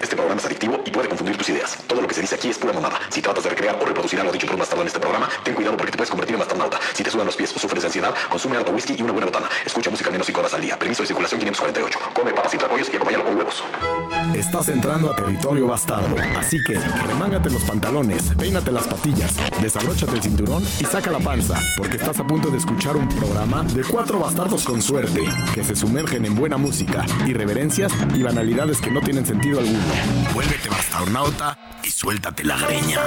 Este programa es adictivo y puede confundir tus ideas. Todo lo que se dice aquí es pura mamada. Si tratas de recrear o reproducir algo dicho por un bastardo en este programa, ten cuidado porque te puedes convertir en bastardauta. Si te sudan los pies o sufres de ansiedad, consume harto whisky y una buena botana. Escucha música al menos 5 horas al día. Permiso de circulación 548. Come papas y tlacoyos y acompáñalo con huevos. Estás entrando a territorio bastardo. Así que remángate los pantalones, peínate las patillas, desabróchate el cinturón y saca la panza, porque estás a punto de escuchar un programa de cuatro bastardos con suerte, que se sumergen en buena música, irreverencias y banalidades que no tienen sentido alguno. Vuélvete bastarnauta y suéltate la greña.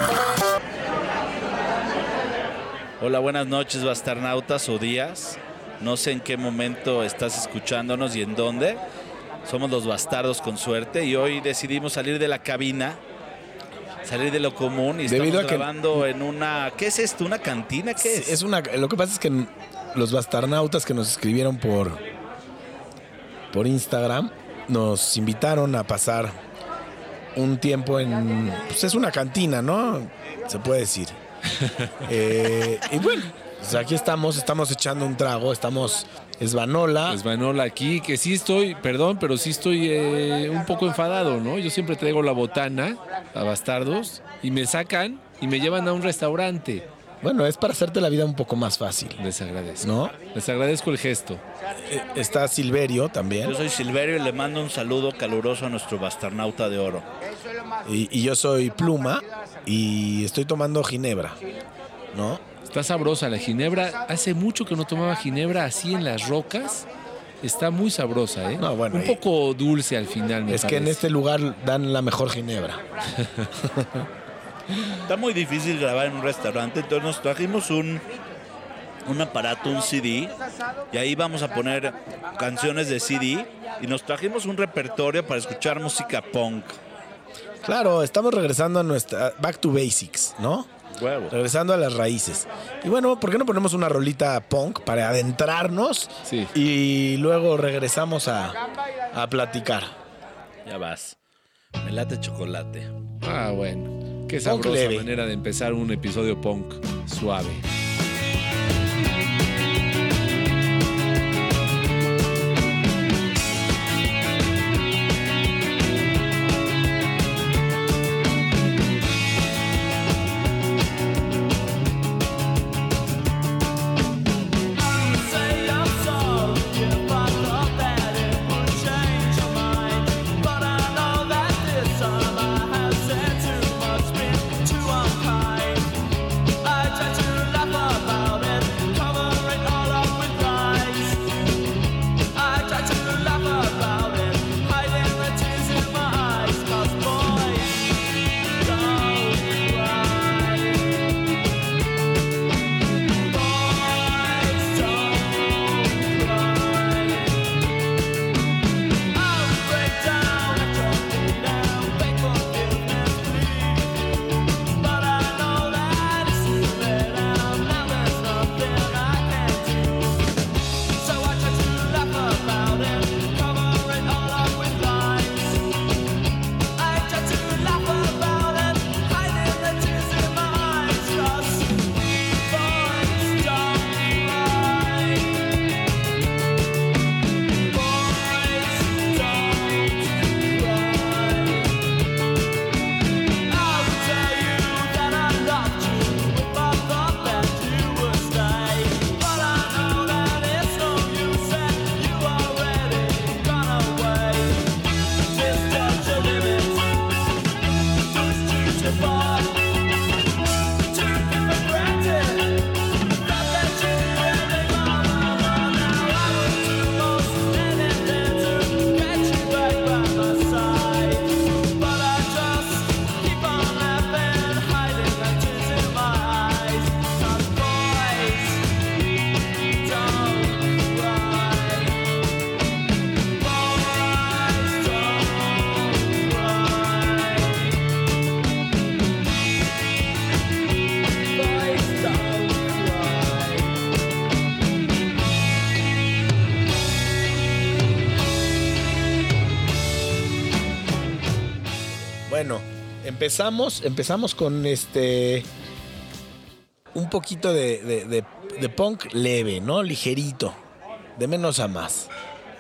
Hola, buenas noches, bastarnautas o días. No sé en qué momento estás escuchándonos y en dónde. Somos los bastardos con suerte y hoy decidimos salir de la cabina, salir de lo común y Debido estamos a que- grabando en una... ¿Qué es esto? ¿Una cantina? ¿Qué es? Es una, lo que pasa es que los bastarnautas que nos escribieron por, por Instagram nos invitaron a pasar un tiempo en. Pues es una cantina, ¿no? Se puede decir. Eh, y bueno, pues aquí estamos, estamos echando un trago, estamos. Es Vanola. Pues Manola aquí, que sí estoy, perdón, pero sí estoy eh, un poco enfadado, ¿no? Yo siempre traigo la botana a bastardos y me sacan y me llevan a un restaurante. Bueno, es para hacerte la vida un poco más fácil, Les agradezco. ¿no? Les agradezco el gesto. Eh, Está Silverio también. Yo soy Silverio y le mando un saludo caluroso a nuestro bastarnauta de oro. Y, y yo soy Pluma y estoy tomando Ginebra, ¿no? Está sabrosa la ginebra. Hace mucho que no tomaba ginebra así en las rocas. Está muy sabrosa, ¿eh? No, bueno, un poco dulce al final, me Es que en este lugar dan la mejor Ginebra. Está muy difícil grabar en un restaurante, entonces nos trajimos un, un aparato, un CD, y ahí vamos a poner canciones de CD, y nos trajimos un repertorio para escuchar música punk. Claro, estamos regresando a nuestra Back to Basics, ¿no? Huevo. Regresando a las raíces. Y bueno, ¿por qué no ponemos una rolita punk para adentrarnos? Sí. Y luego regresamos a, a platicar. Ya vas. Me late chocolate. Ah, bueno. Qué Punk sabrosa leve. manera de empezar un episodio punk suave. Empezamos, empezamos con este. Un poquito de, de- de- de punk leve, ¿no? Ligerito. De menos a más.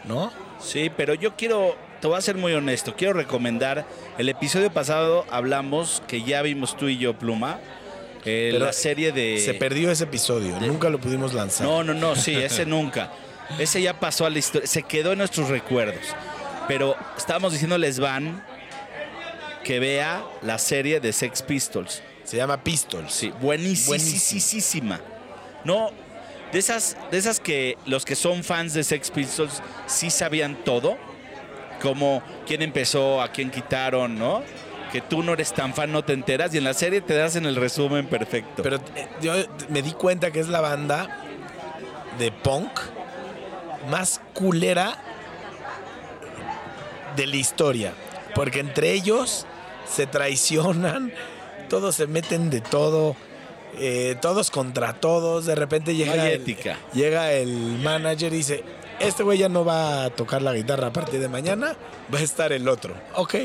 ¿No? Sí, pero yo quiero te voy a ser muy honesto. Quiero recomendar. El episodio pasado hablamos que ya vimos tú y yo, Pluma. eh, la serie de. Se perdió ese episodio, nunca lo pudimos lanzar. No, no, no, sí, ese nunca. Ese ya pasó a la historia, se quedó en nuestros recuerdos. Pero estábamos diciéndoles Van que vea la serie de Sex Pistols. Se llama Pistols. Sí, buenísima. No, de esas, de esas que los que son fans de Sex Pistols sí sabían todo, como quién empezó, a quién quitaron, ¿no? Que tú no eres tan fan, no te enteras y en la serie te das en el resumen perfecto. Pero eh, yo me di cuenta que es la banda de punk más culera de la historia. Porque entre ellos se traicionan, todos se meten de todo, eh, todos contra todos. De repente llega, el, ética. llega el manager y dice, este güey ya no va a tocar la guitarra a partir de mañana, va a estar el otro. Ok.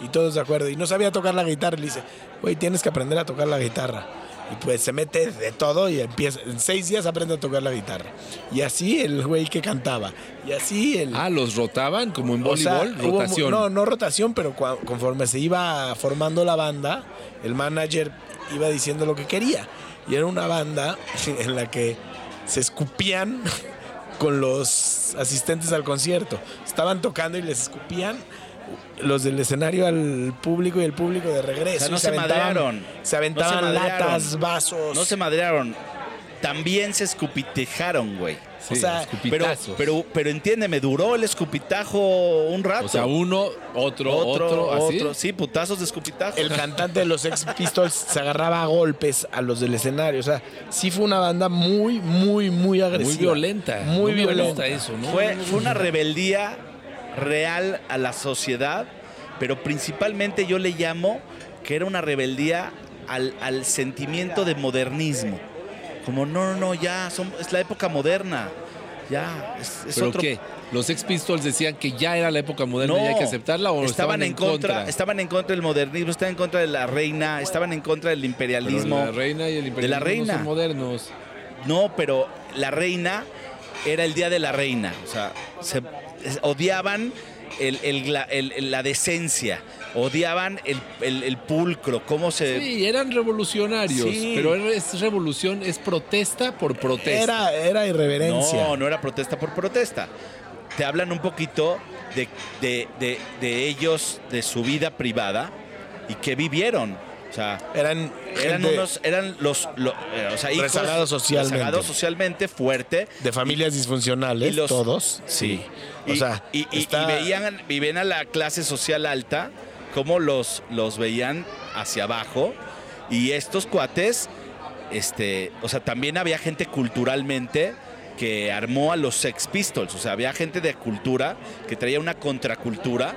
Y todos de acuerdo. Y no sabía tocar la guitarra. Y le dice, güey, tienes que aprender a tocar la guitarra. Y pues se mete de todo y empieza. En seis días aprende a tocar la guitarra. Y así el güey que cantaba. Y así el. Ah, los rotaban como en sea, voleibol, hubo rotación. no, no rotación, pero conforme se iba formando la banda, el manager iba diciendo lo que quería. Y era una banda en la que se escupían con los asistentes al concierto. Estaban tocando y les escupían los del escenario al público y el público de regreso. O sea, no se aventaban- madrearon. Se aventaban No se madrearon. latas, vasos. No se madrearon. También se escupitejaron, güey. Sí, o sea, Pero, pero, pero entiéndeme, duró el escupitajo un rato. o sea, uno, otro, otro, otro, así. otro. Sí, putazos de escupitajo. el cantante de los Ex Pistols se agarraba a golpes a los del escenario. O sea, sí fue una banda muy, muy, muy agresiva. Muy violenta. Muy violenta. eso, ¿no? Fue, fue una rebeldía real a la sociedad, pero principalmente yo le llamo que era una rebeldía al, al sentimiento de modernismo. Como, no, no, no, ya, son- es la época moderna. Ya, es, es ¿Pero otro. qué? ¿Los Ex Pistols decían que ya era la época moderna y hay que aceptarla o estaban, en contra, estaban en contra del modernismo, estaban en contra de la reina, estaban en contra del Pero imperialismo. la reina y el de la imperialismo reina. no son modernos. No, pero la reina era el día de la reina. O sea, se odiaban el- la decencia, odiaban el, el- el pulcro, cómo se. Sí, eran revolucionarios, Sí. pero es revolución, es protesta por protesta. Era, era irreverencia. No, no era protesta por protesta. Te hablan un poquito de, de- de- de ellos, de su vida privada y que vivieron. O sea, Eran, eran unos, eran los, lo- eh, o sea, hijos Rezagados socialmente. rezagados socialmente fuerte. de familias disfuncionales, y los- todos. Sí. O Y, sea, y, y- está- y veían, y ven a la clase social alta, cómo los, los veían hacia abajo. Y estos cuates, este, o sea, también había gente culturalmente que armó a los Sex Pistols. O sea, había gente de cultura que traía una contracultura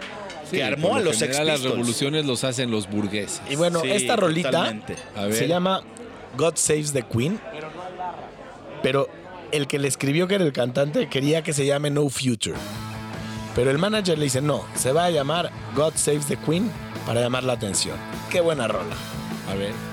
Sí, que armó a lo los Sex Pistols. las revoluciones los hacen los burgueses. Y bueno, Sí, esta rolita totalmente. A ver. se llama God Saves the Queen. Pero el que le escribió que era el cantante quería que se llame No Future. Pero el manager le dice, no, se va a llamar God Saves the Queen para llamar la atención. Qué buena rola. A ver.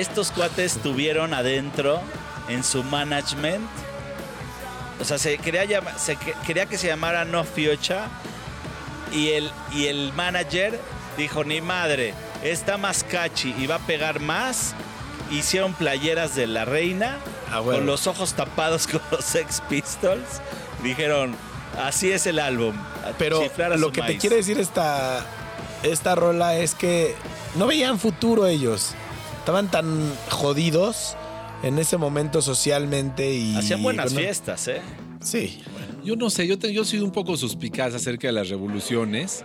Estos cuates tuvieron adentro en su management. O sea, se quería, llama- se que- quería que se llamara No Future. Y el, y el manager dijo: Ni madre, está más catchy y va a pegar más. Hicieron playeras de la reina Ah, con los ojos tapados con los Sex Pistols. Dijeron: Así es el álbum. Pero lo que te maíz". quiere decir esta, esta rola es que no veían futuro ellos. Estaban tan jodidos en ese momento socialmente y... Hacían buenas bueno, fiestas, ¿eh? Sí. Yo no sé, yo, te- yo soy un poco suspicaz acerca de las revoluciones,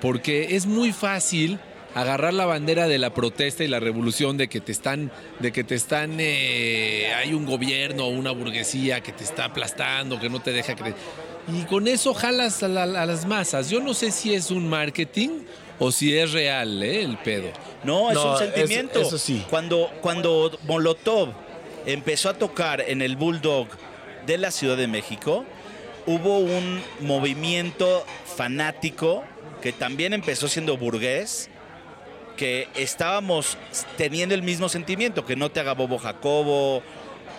porque es muy fácil agarrar la bandera de la protesta y la revolución de que te están, de que te están, eh, hay un gobierno o una burguesía que te está aplastando, que no te deja creer. Y con eso jalas a, la- a las masas. Yo no sé si es un marketing o si es real, ¿eh? El pedo. No, es No, un sentimiento. eso sí. Cuando, cuando Molotov empezó a tocar en el Bulldog de la Ciudad de México, hubo un movimiento fanático que también empezó siendo burgués, que estábamos teniendo el mismo sentimiento, que no te haga bobo Jacobo,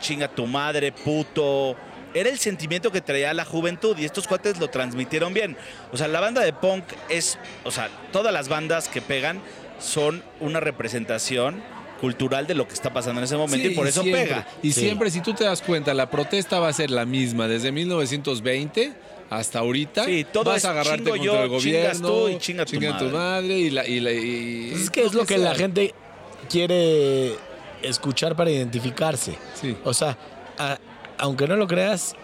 chinga tu madre, puto. Era el sentimiento que traía la juventud y estos cuates lo transmitieron bien. O sea, la banda de punk es, o sea, todas las bandas que pegan son una representación cultural de lo que está pasando en ese momento Sí, y por eso siempre, pega. Y Sí. siempre, si tú te das cuenta, la protesta va a ser la misma desde 1920 hasta ahorita. Sí, todo vas es a agarrarte contra yo, el chingas gobierno, tú y chinga tu madre. madre y la y la- y- Pues es que es lo que la gente quiere escuchar para identificarse. Sí. O sea, a- aunque no lo creas,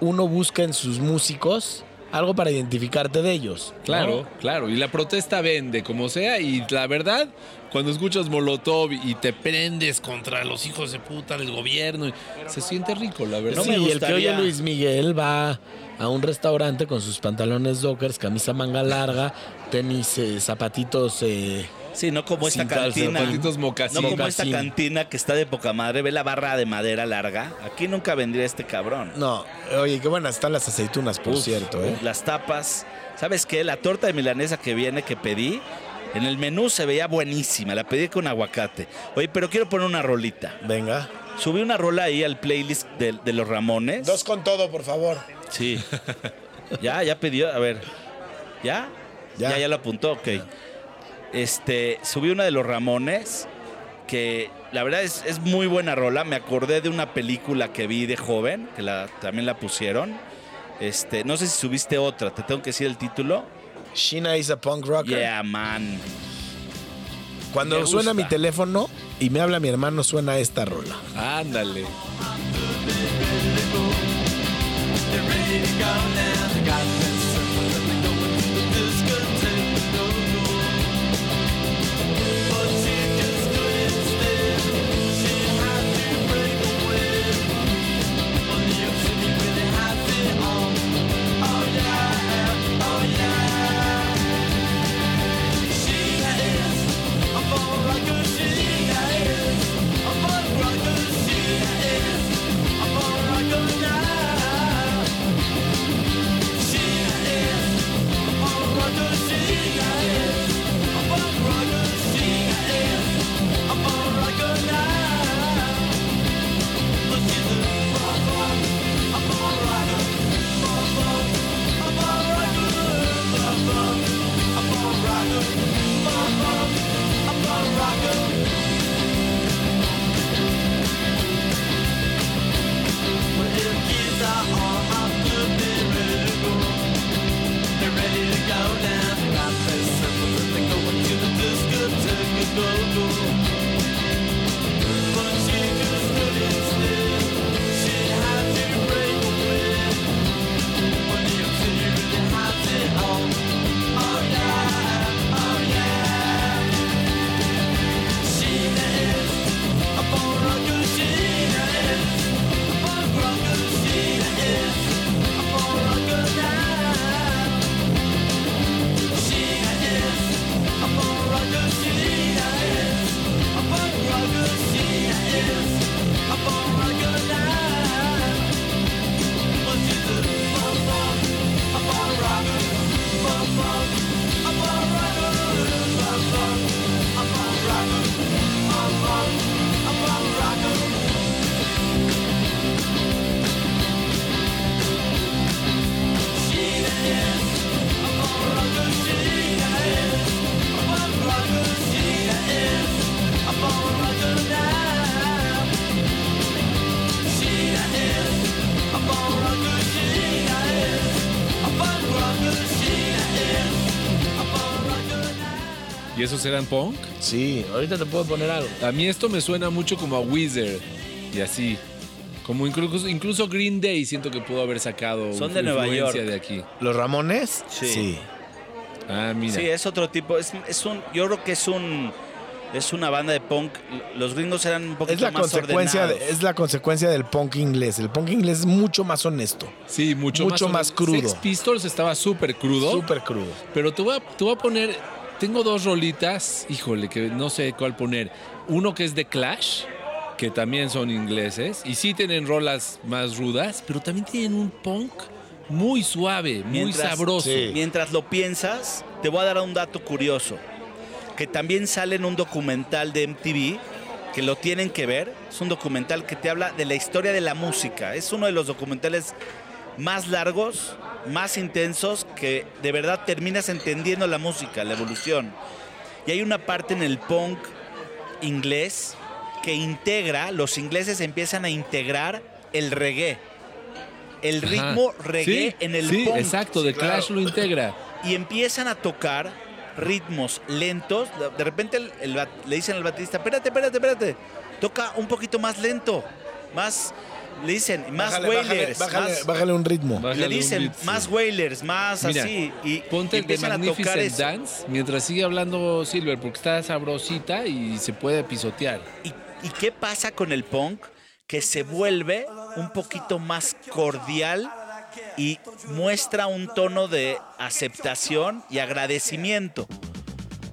uno busca en sus músicos algo para identificarte de ellos. ¿no? Claro, claro. Y la protesta vende, como sea. Y la verdad, cuando escuchas Molotov y te prendes contra los hijos de puta del gobierno, se siente rico, la verdad. No sí, me el que oye Luis Miguel va a un restaurante con sus pantalones dockers, camisa manga larga, tenis, eh, zapatitos. eh, Sí, no como esta calza, cantina. zapatitos No mocasín. como esta Mocasín. cantina que está de poca madre. Ve la barra de madera larga. Aquí nunca vendría este cabrón. no, oye, qué buenas están las aceitunas, por Uf, cierto. ¿eh? Las tapas. ¿Sabes qué? La torta de milanesa que viene, que pedí, en el menú se veía buenísima. La pedí con aguacate. Oye, pero quiero poner una rolita. Venga. Subí una rola ahí al playlist de, de los Ramones. con todo, por favor. Sí. ya, ya pidió. A ver. ¿Ya? Ya. Ya, ya, lo apuntó. Ok. Este, subí una de los Ramones. Que la verdad es, es muy buena rola. Me acordé de una película que vi de joven, que la, también la pusieron. Este, no sé si subiste otra, te tengo que decir el título. Sheena is a punk rocker. Yeah, man. Cuando Me suena gusta. mi teléfono y me habla mi hermano, suena esta rola. Ándale. Esos eran punk? Sí, ahorita te puedo poner algo. A mí esto me suena mucho como a Wizard y así. Como incluso, incluso Green Day siento que pudo haber sacado Son de Nueva York. de aquí. ¿Los Ramones? Sí. Ah, mira. Sí, es otro tipo. Es, es un, yo creo que es un es una banda de punk. Los gringos eran un poquito Es la, más consecuencia de- es la consecuencia del punk inglés. El punk inglés es mucho más honesto. Sí, mucho, Mucho más, más crudo. Sex Pistols estaba súper crudo. Súper crudo. Pero te voy, a, te voy a poner. Tengo dos rolitas, híjole, que no sé cuál poner. Uno que es de Clash, que también son ingleses, y sí tienen rolas más rudas, pero también tienen un punk muy suave, muy Mientras- sabroso. Sí. Mientras lo piensas, te voy a dar un dato curioso. Que también sale en un documental de MTV, que lo tienen que ver. Es un documental que te habla de la historia de la música. Es uno de los documentales más largos, más intensos, que de verdad terminas entendiendo la música, la evolución. Y hay una parte en el punk inglés que integra, los ingleses empiezan a integrar el reggae. El Ajá. ritmo reggae Sí, en el sí, punk exacto, de Clash lo integra. y empiezan a tocar ritmos lentos. De- repente el- le dicen al baterista, espérate, espérate, espérate. Toca un poquito más lento. Más, le dicen, más Bájale, bájale, wailers. bájale, más- bájale un ritmo. Bájale le dicen beat, sí. más wailers, más Mira, así. Y Ponte el de empiezan a tocar Magnificent eso. Dance mientras sigue hablando Silver, porque está sabrosita y se puede pisotear. ¿Y, y qué pasa con el punk? Que se vuelve un poquito más cordial y muestra un tono de aceptación y agradecimiento.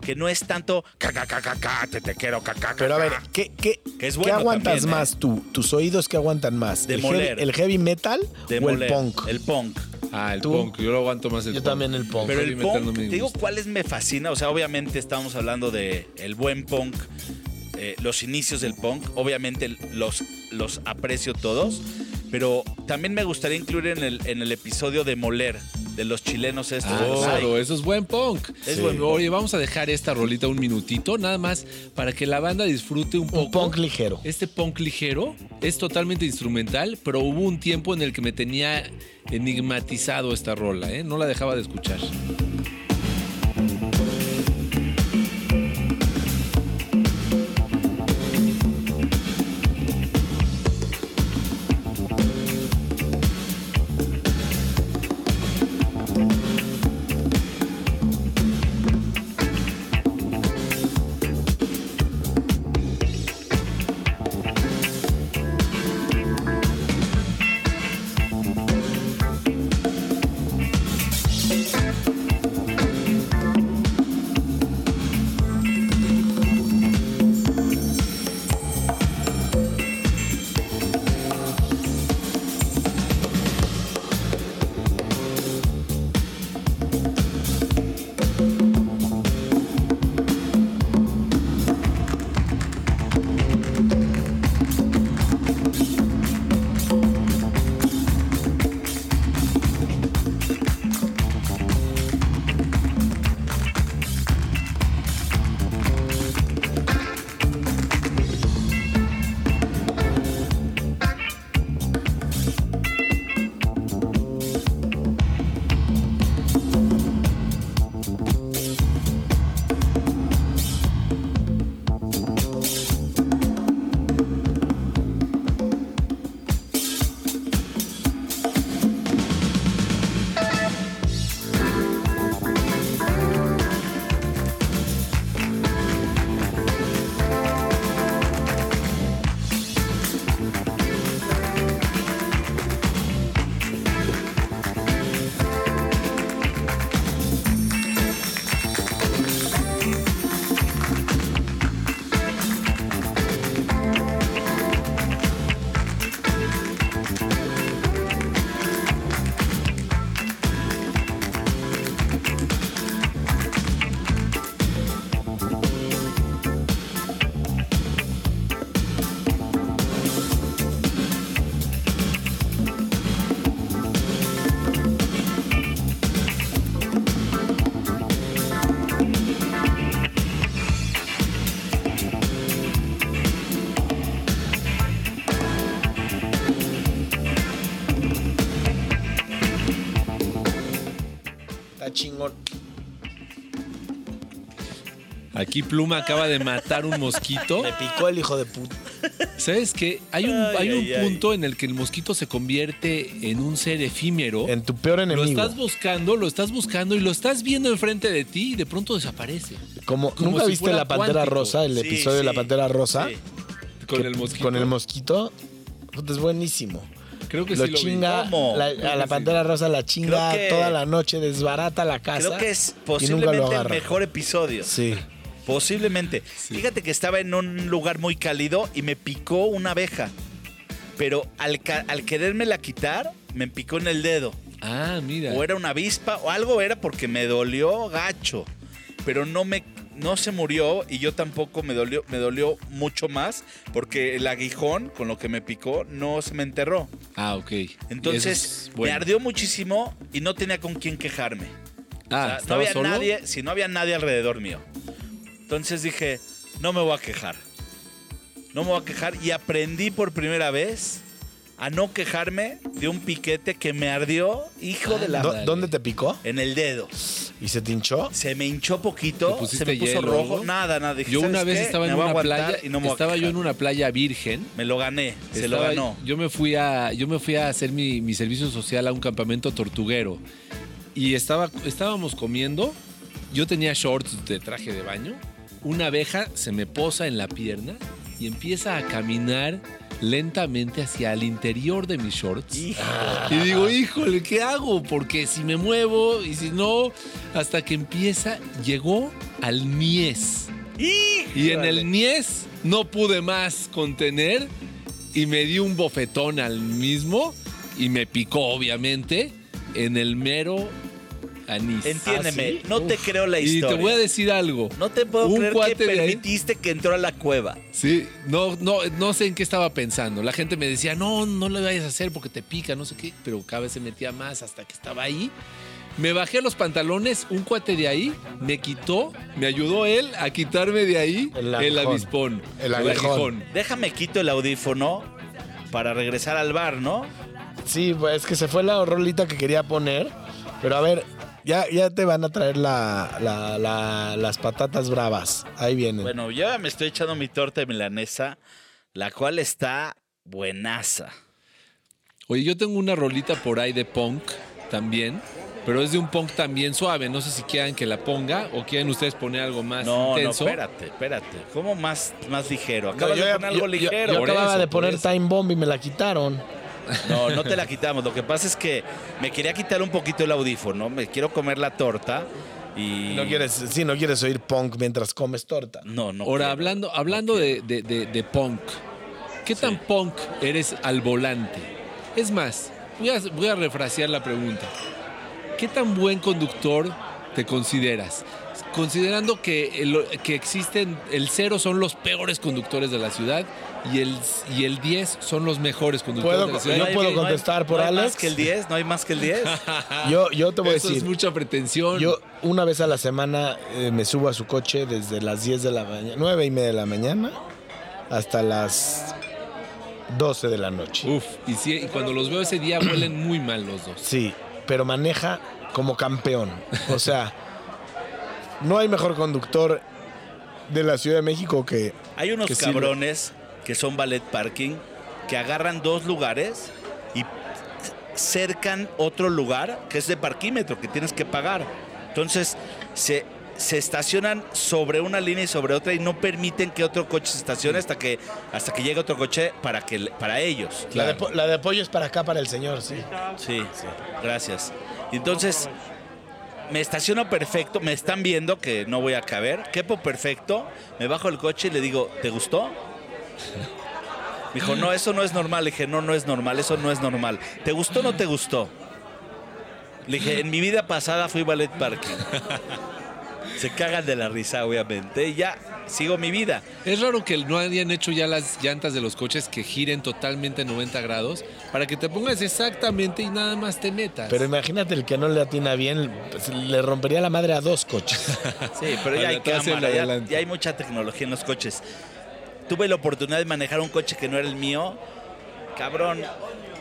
Que no es tanto ca, ca, ca, ca, ca, te, te quiero ca, ca, ca, Pero a ver, ca". ¿qué, qué, Que es qué aguantas también, ¿eh? más tú? ¿Tus oídos qué aguantan más? De ¿El, heavy, moler. el heavy metal de o el punk? El punk. Ah, el ¿Tú? punk, yo lo aguanto más el Yo punk. también el punk. Pero Heavy el metal punk, no me te digo gusta. cuáles me fascina. O sea, obviamente estamos hablando de el buen punk, eh, los inicios del punk. Obviamente los, los aprecio todos. Pero también me gustaría incluir en el, en el episodio de Moler, de los chilenos estos. de los Ah, Claro, eso es buen punk. Es Sí. buen punk. Oye, vamos a dejar esta rolita un minutito, nada más para que la banda disfrute un poco. Un punk ligero. Este punk ligero es totalmente instrumental, pero hubo un tiempo en el que me tenía enigmatizado esta rola, ¿eh? No la dejaba de escuchar. chingón. Aquí Pluma acaba de matar un mosquito. Me picó el hijo de puta. ¿Sabes qué? Hay un, hay punto en el que el mosquito se convierte en un ser efímero. En tu peor enemigo. Lo estás buscando, lo estás buscando y lo estás viendo enfrente de ti y de pronto desaparece. Como, Como ¿Nunca viste La Pantera? Rosa, el episodio de La Pantera Rosa? Con el mosquito. Con el mosquito. Es buenísimo. Creo que lo sí chinga, ¿Cómo? la- a la que Pantera Rosa la chinga que- toda la noche, desbarata la casa. Creo que es posiblemente el mejor episodio. Sí. Posiblemente. Fíjate que estaba en un lugar muy cálido y me picó una abeja. Pero al, al querérmela quitar, me picó en el dedo. Ah, mira. O era una avispa o algo era porque me dolió gacho. Pero no me no se murió y yo tampoco me dolió, me dolió mucho más porque el aguijón con lo que me picó no se me enterró. Ah, ok. Entonces Eso es bueno. me ardió muchísimo y no tenía con quién quejarme. O Ah, sea, no ¿estaba había solo? nadie, si no había nadie alrededor mío. Entonces dije, no me voy a quejar. No me voy a quejar y aprendí por primera vez a no quejarme de un piquete que me ardió, hijo de la... ¿Dó-. ¿Dónde te picó? En el dedo. ¿Y se te hinchó? Se me hinchó poquito, ¿Te pusiste se me puso hielo o rojo. algo? Nada, nada. Dije, Yo ¿sabes una vez qué? estaba en Me voy a una aguantar playa y no me voy a estaba yo en una playa virgen. Me lo gané, se lo Estaba- ganó. Yo me fui a, yo me fui a hacer mi, mi servicio social a un campamento tortuguero. Y estaba, estábamos comiendo. Yo tenía shorts de traje de baño. Una abeja se me posa en la pierna y empieza a caminar lentamente hacia el interior de mis shorts. Y digo, híjole, ¿qué hago? Porque si me muevo y si no, hasta que empieza, llegó al mies. Y en el Nies no pude más contener y me di un bofetón al mismo y me picó, obviamente, en el mero anís. Entiéndeme, ¿Ah, sí? no te creo la Y historia. te voy a decir algo. No te puedo Un creer que ahí- permitiste que entró a la cueva. Sí, no, no, no sé en qué estaba pensando. La gente me decía, no, no lo vayas a hacer porque te pica, no sé qué, pero cada vez se metía más hasta que estaba ahí. Me bajé los pantalones, un cuate de ahí me quitó, me ayudó él a quitarme de ahí El el, avispón. El aguijón. Déjame quito el audífono para regresar al bar, ¿no? Sí, pues es que se fue la rolita que quería poner. Pero a ver, ya, ya te van a traer la, la- la- las patatas bravas. Ahí vienen. Bueno, yo me estoy echando mi torta de milanesa, la cual está buenaza. Oye, yo tengo una rolita por ahí de punk también, pero es de un punk también suave. No sé si quieran que la ponga o quieren ustedes poner algo más No, intenso. no, espérate, espérate. ¿cómo más, más ligero? No, Acabas yo, de poner algo yo- ligero. yo acababa eso, de poner. Time Bomb y me la quitaron. No, no te la quitamos. Lo que pasa es que me quería quitar un poquito el audífono. Me quiero comer la torta y... No quieres, sí, no quieres oír punk mientras comes torta. No, no. Ahora, quiero. hablando, hablando de, de- de- de punk, ¿qué tan punk eres al volante? Es más, voy a, voy a refrasear la pregunta. ¿Qué tan buen conductor te consideras? Considerando que, el, que existen, el cero son los peores conductores de la ciudad y el, y el 10 son los mejores conductores ¿Puedo- de la yo ciudad. No hay- puedo no hay- contestar por no hay Alex? más que el 10? ¿No hay más que el 10? Yo, yo te voy a Eso decir. es mucha pretensión. Yo una vez a la semana eh, me subo a su coche desde las 10 de la mañana, 9 y media de la mañana hasta las 12 de la noche. Uf, y, sí, y cuando los veo ese día huelen muy mal los dos. Sí, pero maneja como campeón. O sea, no hay mejor conductor de la Ciudad de México que... Hay unos que sirve. cabrones que son ballet parking que agarran dos lugares y cercan otro lugar que es de parquímetro que tienes que pagar. Entonces se, se estacionan sobre una línea y sobre otra y no permiten que otro coche se estacione hasta que hasta que llegue otro coche para que para ellos. La, de, la de apoyo es para acá, para el señor, sí. Sí, gracias. Entonces me estaciono perfecto, me están viendo que no voy a caber, quepo perfecto, me bajo el coche y le digo, ¿te gustó? Me dijo, no, eso no es normal. Le dije, no, no es normal, eso no es normal. ¿Te gustó o no te gustó? Le dije, en mi vida pasada fui ballet parking. Se cagan de la risa, obviamente. Y ya, sigo mi vida. Es raro que no hayan hecho ya las llantas de los coches que giren totalmente 90 grados para que te pongas exactamente y nada más te metas. Pero imagínate el que no le atina bien, pues, le rompería la madre a dos coches. Sí, pero ya hay cámara, ya, hay mucha tecnología en los coches. Tuve la oportunidad de manejar un coche que no era el mío. Cabrón,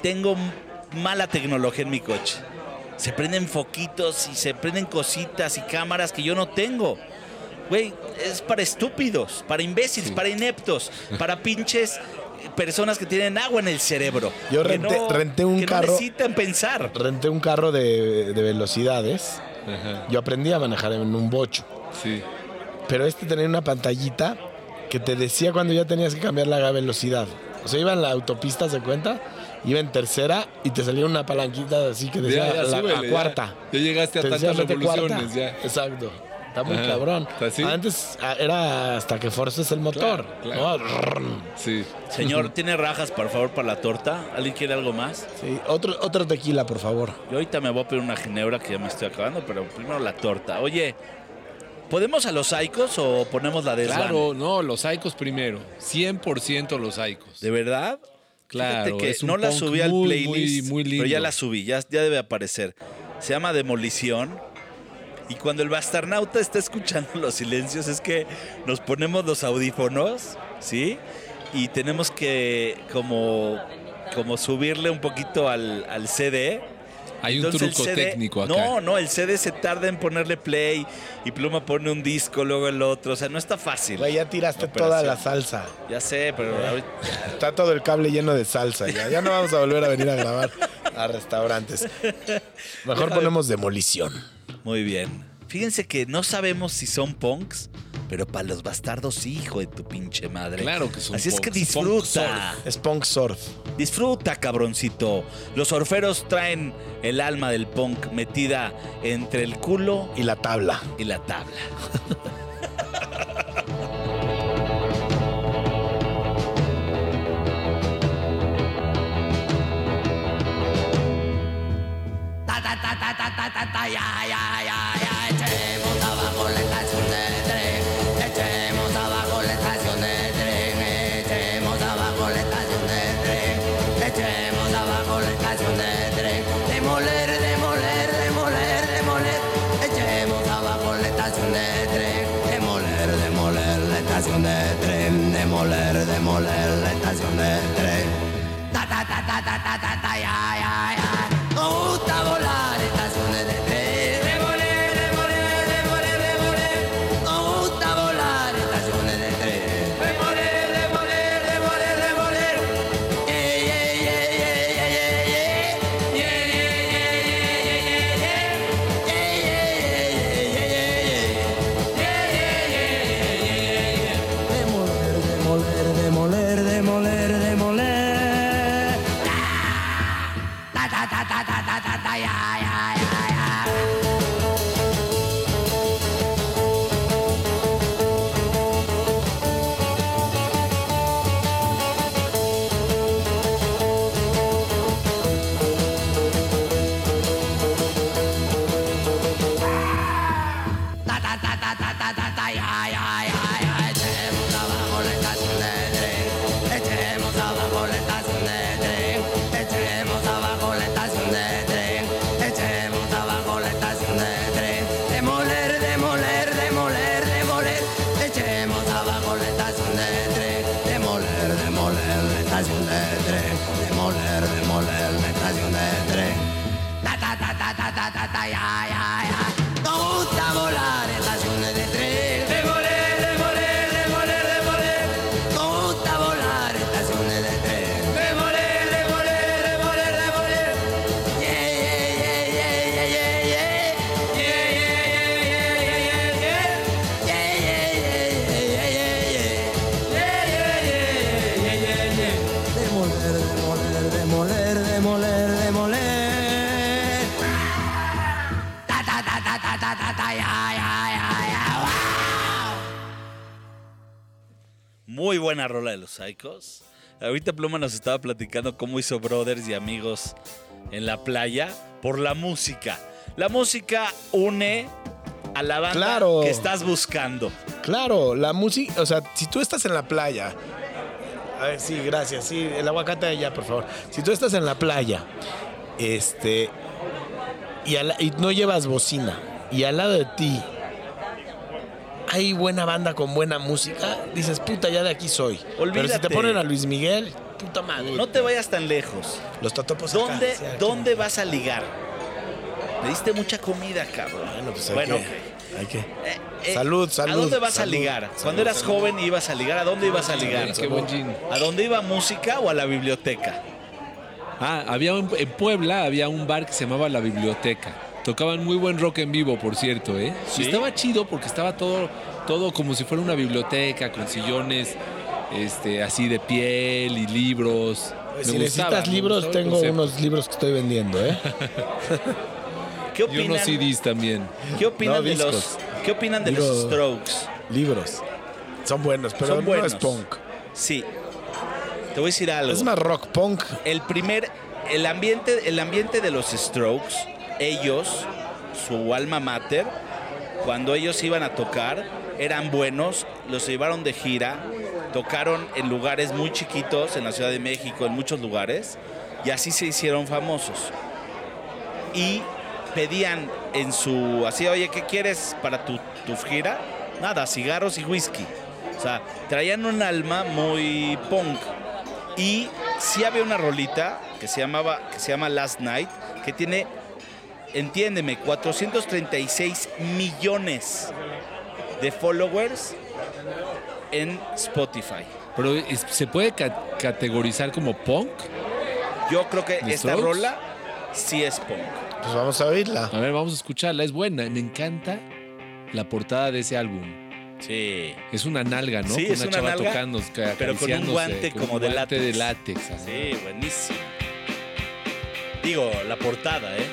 tengo mala tecnología en mi coche. Se prenden foquitos y se prenden cositas y cámaras que yo no tengo. güey, es para estúpidos, para imbéciles, para ineptos, para pinches personas que tienen agua en el cerebro. Yo que renté- renté un que carro- No necesitan pensar. Renté un carro de, de velocidades. Ajá, Yo aprendí a manejar en un bocho. sí. Pero este tenía una pantallita que te decía cuando ya tenías que cambiar la velocidad. O sea, iba en la autopista, ¿se cuenta? Iba en tercera y te salía una palanquita así que decía Ya, ya, la, súbele, cuarta. Ya llegaste a Te tantas revoluciones, ya. Exacto. Está muy Ajá. cabrón. ¿Así? Antes ah, era hasta que forces el motor. Claro, ¿no? Sí. Señor, ¿tiene rajas, por favor, para la torta? ¿Alguien quiere algo más? Sí. Otro, otro tequila, por favor. Yo ahorita me voy a pedir una ginebra que ya me estoy acabando, pero primero la torta. Oye, ¿podemos a los saicos o ponemos la de Claro, no, los Aicos primero. 100% los Aicos. ¿De verdad? Claro, Fíjate que es un no la subí al playlist, muy- muy pero ya lindo. la subí, ya, ya debe aparecer. Se llama Demolición. Y cuando el bastarnauta está escuchando los silencios es que nos ponemos los audífonos, ¿sí? Y tenemos que como, como subirle un poquito al, al CD. Hay un Entonces truco CD técnico acá. No, no, el CD se tarda en ponerle play y Pluma pone un disco, luego el otro. O sea, no está fácil. Güey, ya tiraste La toda la salsa. Ya sé, pero ahorita- Está todo el cable lleno de salsa. Ya, ya no vamos a volver a venir a grabar a restaurantes. Mejor ponemos demolición. Muy bien. Fíjense que no sabemos si son punks, pero para los bastardos, hijo de tu pinche madre. Claro que son Así es que disfruta. Es punk surf. Disfruta, cabroncito. Los surferos traen el alma del punk metida entre el culo Y la tabla. y la tabla. ya, ya, ya, ya. Echemos abajo la estación de tren. Echemos abajo la estación de tren. Echemos abajo la estación de tren. Echemos abajo la estación de tren. Demoler, demoler, demoler, demoler. Echemos abajo la estación de tren. Demoler, demoler la estación de tren. Demoler, demoler la estación de tren. Ya ya. Ahorita Pluma nos estaba platicando cómo hizo Brothers y amigos en la playa por la música. La música une a la banda Claro. que estás buscando. Claro, la música, o sea, si tú estás en la playa, a ver, sí, gracias, sí, el aguacate allá, por favor. Si tú estás en la playa, este, y, y no llevas bocina, y al lado de ti hay buena banda con buena música, dices, puta, ya de aquí soy. Pero si Olvídate. te ponen a Luis Miguel, puta madre. No te vayas tan lejos. Los totopos acá, ¿Dónde. ¿Dónde vas a ligar? Me diste mucha comida, cabrón. Bueno, pues hay Bueno, que-. Hay que. Eh, Salud, salud, ¿A dónde vas salud, a ligar? salud, Cuando eras salud. joven ibas a ligar. ¿A dónde ibas a ligar? Qué buen gin. ¿A dónde iba música o a la biblioteca? Ah, había un- en Puebla había un bar que se llamaba La Biblioteca. Tocaban muy buen rock en vivo, por cierto, ¿eh? ¿Sí? Y estaba chido porque estaba todo, todo como si fuera una biblioteca con sillones este, así de piel y libros. Pues Me si gustaba, necesitas me libros, tengo unos libros que estoy vendiendo, ¿eh? ¿Qué Y unos opinan, CDs también. ¿qué opinan No, de los. ¿Qué opinan de los Strokes? libros. Son buenos, pero Son no buenos. es punk. Sí. Te voy a decir algo. Es más rock punk. el primer el ambiente el ambiente de los Strokes ellos su alma mater cuando ellos iban a tocar eran buenos los llevaron de gira tocaron en lugares muy chiquitos en la Ciudad de México en muchos lugares y así se hicieron famosos. Y pedían en su así oye qué quieres para tu, tu gira nada cigarros y whisky o sea traían un alma muy punk. Y sí había una rolita que se llamaba, que se llama Last Night, que tiene, entiéndeme, 436 millones de followers en Spotify. Pero se puede ca- categorizar como punk. Yo creo que ¿The esta Strokes? rola sí es punk. Pues vamos a oírla. A ver, vamos a escucharla. Es buena. Me encanta la portada de ese álbum. Sí. Es una nalga, ¿no? Sí, Con es una, una chava nalga, tocando, ca- pero con un guante con como un de guante látex. de látex. ajá. Sí, buenísimo. Digo, la portada, ¿eh?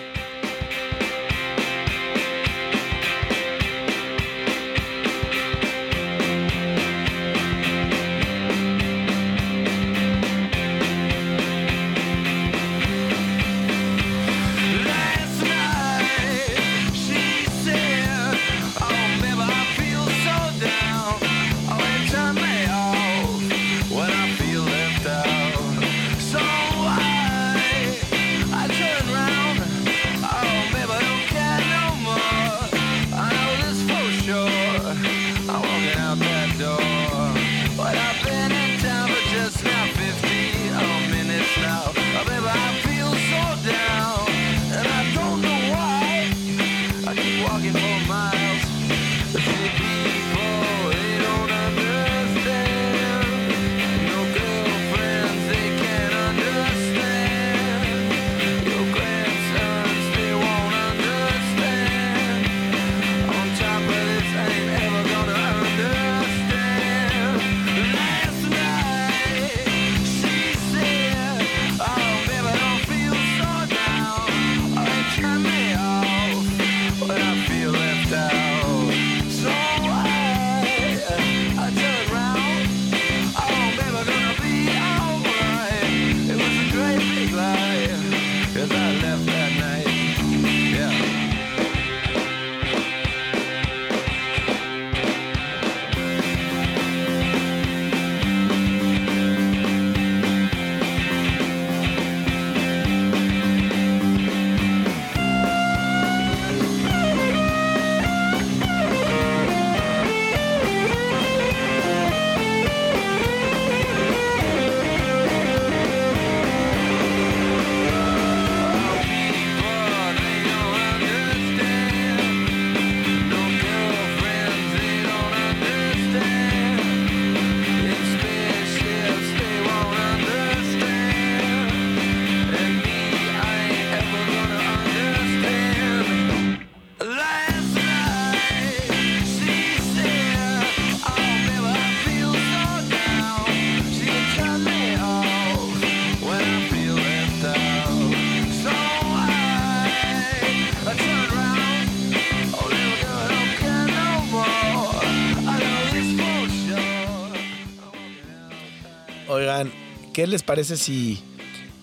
¿Qué les parece si.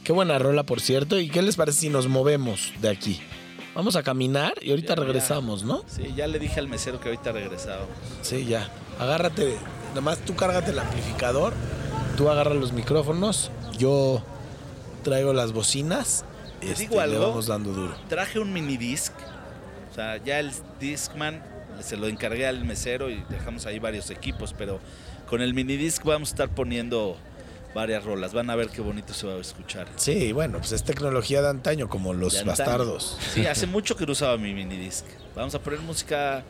Qué buena rola, por cierto. ¿Y qué les parece si nos movemos de aquí? Vamos a caminar y ahorita Ya, ya. regresamos, ¿no? Sí, ya le dije al mesero que ahorita regresaba. Sí, ya. Agárrate. Nomás tú cárgate el amplificador. Tú agarras los micrófonos. Yo traigo las bocinas. Te este, digo algo. Le vamos dando duro. Traje un mini disc. O sea, ya el Discman se lo encargué al mesero y dejamos ahí varios equipos, pero con el mini disc vamos a estar poniendo varias rolas. Van a ver qué bonito se va a escuchar. Sí, bueno, pues es tecnología de antaño, como los antaño. bastardos. Sí, hace mucho que no usaba mi mini disc. Vamos a poner música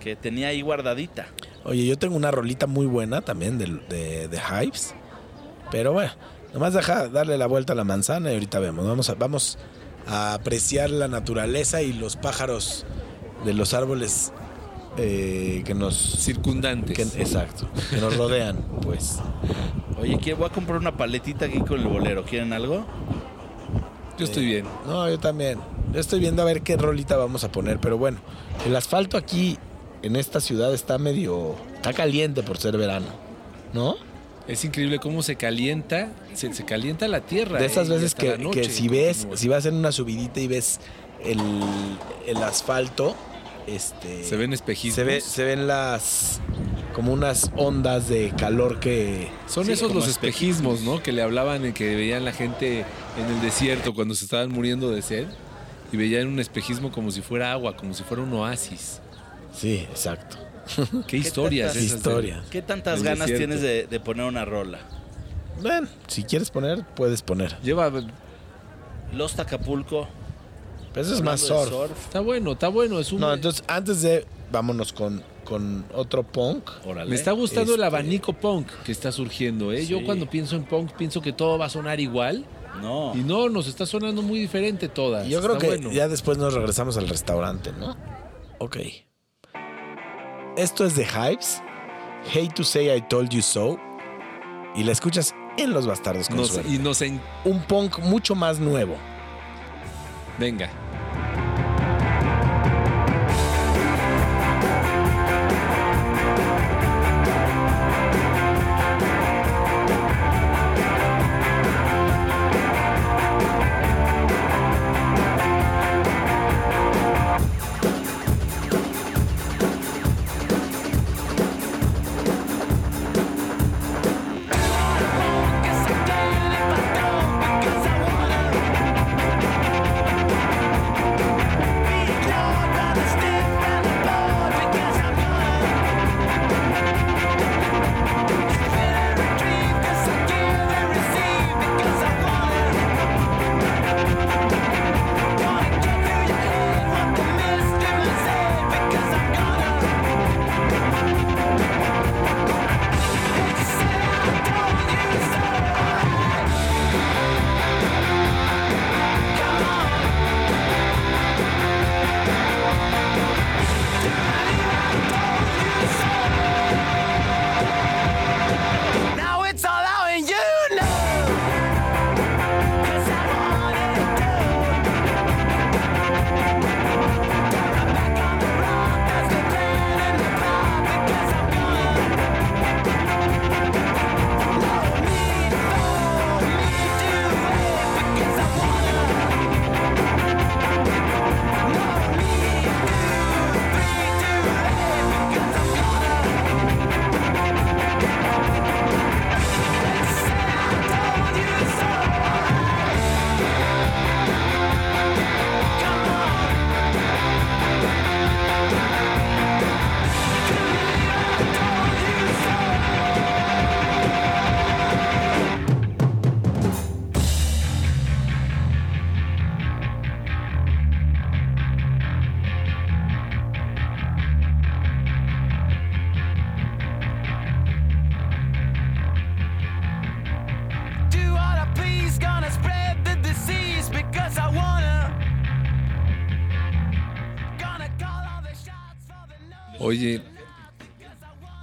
que tenía ahí guardadita. Oye, yo tengo una rolita muy buena también de, de, de Hives. Pero bueno, nomás deja darle la vuelta a la manzana y ahorita vemos. Vamos a, vamos a apreciar la naturaleza y los pájaros de los árboles eh, que nos... Circundantes. que- exacto, que nos rodean, pues. Oye, quiero- voy a comprar una paletita aquí con el bolero. ¿Quieren algo? Yo estoy bien. No, yo también. Yo estoy viendo a ver qué rolita vamos a poner, pero bueno, el asfalto aquí en esta ciudad está medio... Está caliente por ser verano, ¿no? Es increíble cómo se calienta, se, se calienta la tierra. De esas ¿eh? Veces que, que si ves, si vas en una subidita y ves el, el asfalto, este... se ven espejismos. se, ve, se ven las... como unas ondas de calor que... Son Sí, esos los espejismos, ¿no? Que le hablaban y que veían la gente en el desierto cuando se estaban muriendo de sed. Y veían un espejismo como si fuera agua, como si fuera un oasis. Sí, exacto. Qué historias tantas esas de- historias? ¿Qué tantas ganas desierto. tienes de, de poner una rola? Bueno, si quieres poner, puedes poner. Lleva, Los Acapulco. Pero eso es más surf. está bueno, está bueno, es un No, entonces antes de... Vámonos con, con otro punk. Órale. Me está gustando el Este- abanico punk que está surgiendo, ¿eh? Yo cuando pienso en punk pienso que todo va a sonar igual No. y no, nos está sonando muy diferente todas. Yo creo Está que bueno. ya después nos regresamos al restaurante, ¿no? Ok. Esto es de Hypes. Hate to say I told you so. Y la escuchas en Los Bastardos con Nos- y nos en... Un punk mucho más nuevo. Venga.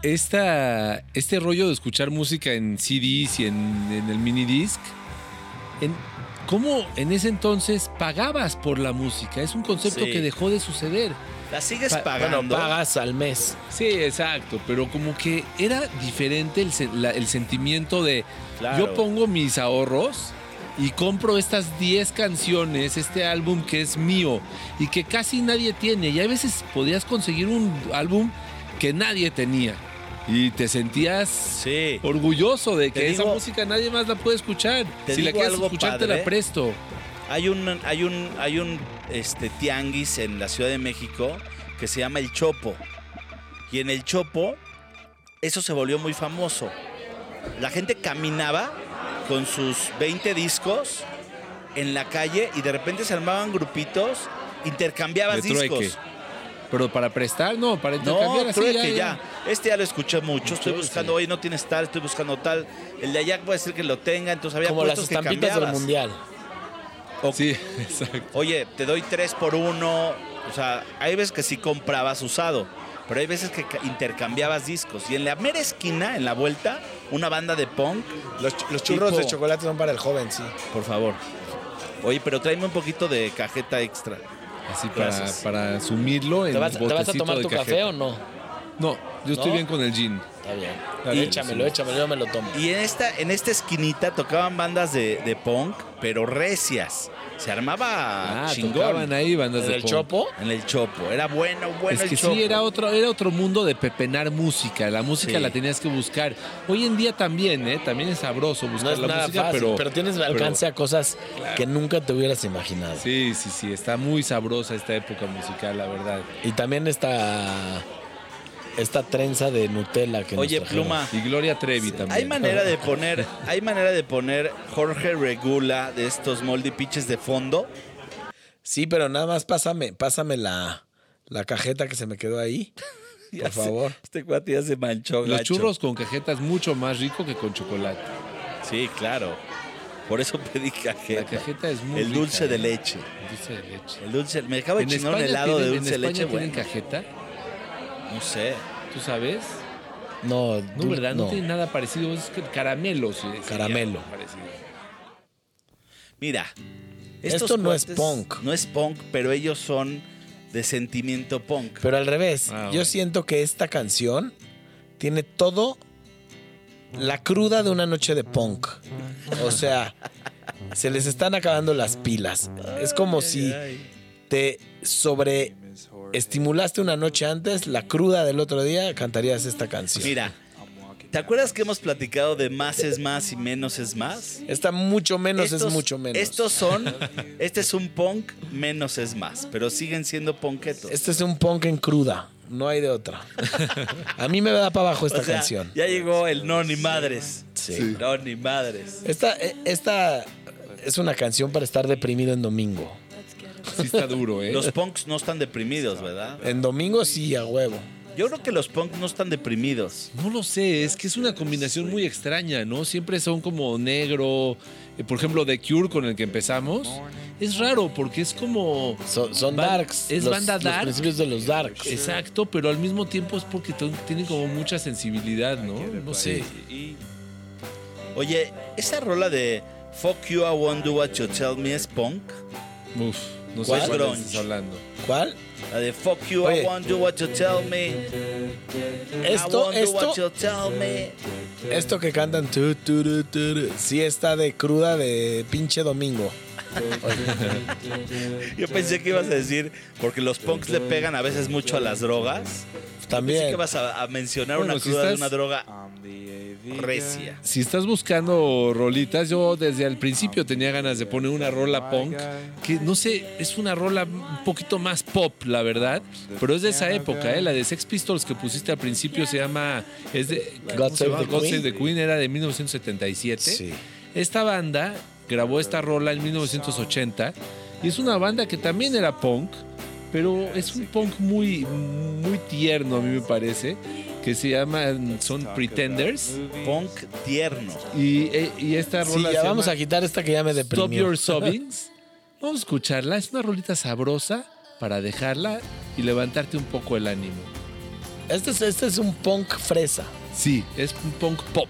Esta, este rollo de escuchar música en CDs y en, en el mini disc, en, ¿cómo en ese entonces pagabas por la música? Es un concepto Sí. que dejó de suceder. ¿La sigues Pa- pagando? Bueno, pagas al mes. Sí, exacto, pero como que era diferente el, se- la- el sentimiento de Claro. yo pongo mis ahorros y compro estas 10 canciones, este álbum que es mío y que casi nadie tiene. Y a veces podías conseguir un álbum que nadie tenía y te sentías Sí. orgulloso de Te que esa digo- música nadie más la puede escuchar. Te Si la quieres algo escuchar, te la presto. Hay un, hay un, hay un este, tianguis en la Ciudad de México que se llama El Chopo. Y en El Chopo, eso se volvió muy famoso. La gente caminaba con sus 20 discos en la calle y de repente se armaban grupitos, intercambiabas discos. Pero para prestar, no, para No, intercambiar así creo ya, que ya. ya. Este ya lo escuché mucho. Estoy buscando, sí. oye, no tienes tal, estoy buscando tal. El de allá puede ser que lo tenga, entonces había Como las puestos que estampitas del mundial. Sí, exacto. Oye, te doy tres por uno. O sea, hay veces que sí comprabas usado, pero hay veces que ca- intercambiabas discos. Y en la mera esquina, en la vuelta, una banda de punk, Los, ch- los churros Tipo- de chocolate son para el joven, sí. por favor. Oye, pero tráeme un poquito de cajeta extra. Así para, para sumirlo en ¿Te vas, te vas a tomar tu café o no? No, yo estoy ¿No? bien con el gin. Está bien. Dale, échamelo, sí. échamelo, yo me lo tomo. Y en esta, en esta esquinita tocaban bandas de, de punk, pero recias. Se armaba Ah, chingón. tocaban ahí bandas ¿En de el punk. Chopo? En el chopo. Era bueno, bueno es el que chopo. sí, era otro, era otro mundo de pepenar música. La música Sí. la tenías que buscar. Hoy en día también, ¿eh? También es sabroso No buscar es la nada música, fácil, pero, pero, tienes alcance a cosas que nunca te hubieras imaginado. Sí, sí, sí. Está muy sabrosa esta época musical, la verdad. Y también esta, esta trenza de Nutella que Oye. Pluma, Y Gloria Trevi también. hay manera de poner, hay manera de poner Jorge Regula de estos moldy pitches de fondo. Sí, pero nada más pásame, pásame la, la cajeta que se me quedó ahí. Ya Por se- favor. este cuate ya se manchó. Los gacho. churros con cajeta es mucho más rico que con chocolate. Sí, claro. Por eso pedí La cajeta. cajeta es muy El rica, dulce de ¿eh? leche. El dulce de leche. El dulce, me acabo de chingar un helado de dulce de en leche. España tienen Bueno, cajeta, no sé. ¿tú sabes? No, No, ¿verdad? No, tiene nada parecido. Es que caramelo. sí, Caramelo. Mira. Esto no es punk. No es punk, pero ellos son de sentimiento punk. Pero al revés, Ah, yo bueno. siento que esta canción tiene todo la cruda de una noche de punk. O sea, se les están acabando las pilas. Es como si te sobre estimulaste una noche antes, la cruda del otro día, cantarías esta canción. Mira, ¿te acuerdas que hemos platicado de más es más y menos es más? Esta mucho menos Estos- es mucho menos. Estos son, este es un punk, menos es más, pero siguen siendo punketos. Este es un punk en cruda. No hay de otra. A mí me da para abajo esta O sea, canción. Ya llegó el no ni madres. Sí. No ni madres. Esta, eh, esta es una canción para estar deprimido en domingo. Sí está duro, ¿eh? Los punks no están deprimidos, ¿verdad? En domingo sí, a huevo. Yo creo que los punks no están deprimidos. No lo sé, es que es una combinación muy extraña, ¿no? Siempre son como negro. Eh, Por ejemplo, The Cure con el que empezamos. Es raro porque es como. Son, darks. es los- banda Los dark. principios de los darks. Exacto, pero al mismo tiempo es porque tienen como mucha sensibilidad, ¿no? No sé. Oye, esa rola de Fuck You, I Won't Do What You Tell Me es punk. Uf, no sé ¿Cuál? cuál Grunge. estás hablando. ¿Cuál? La de Fuck You, Oye. I Won't Do What You Tell Me. I Esto, won't do what you tell me. esto que cantan tu, tu, tu, tu, tu, sí está de cruda de pinche domingo. Yo pensé que ibas a decir, porque los punks le pegan a veces mucho a las drogas. Pensé También. que vas a, a mencionar Bueno, una si cruda de estás- una droga recia. Si estás buscando rolitas, yo desde el principio tenía ganas de poner una rola punk, que no sé, es una rola un poquito más pop, la verdad, pero es de esa época, ¿eh? La de Sex Pistols que pusiste al principio se llama, es de ¿cómo se Save the God Queen. Save the Queen, era de 1977. Sí. Esta banda grabó esta rola en 1980 y es una banda que también era punk, pero es un punk muy, muy tierno a mí me parece, que se llama, son Pretenders. Punk tierno. Y, eh, y esta Sí, rola ya se vamos llama a quitar esta que ya me Stop deprimió. Your Sobbings. Vamos a escucharla. Es una rolita sabrosa para dejarla y levantarte un poco el ánimo. Este es, este es un punk fresa. Sí, es un punk pop.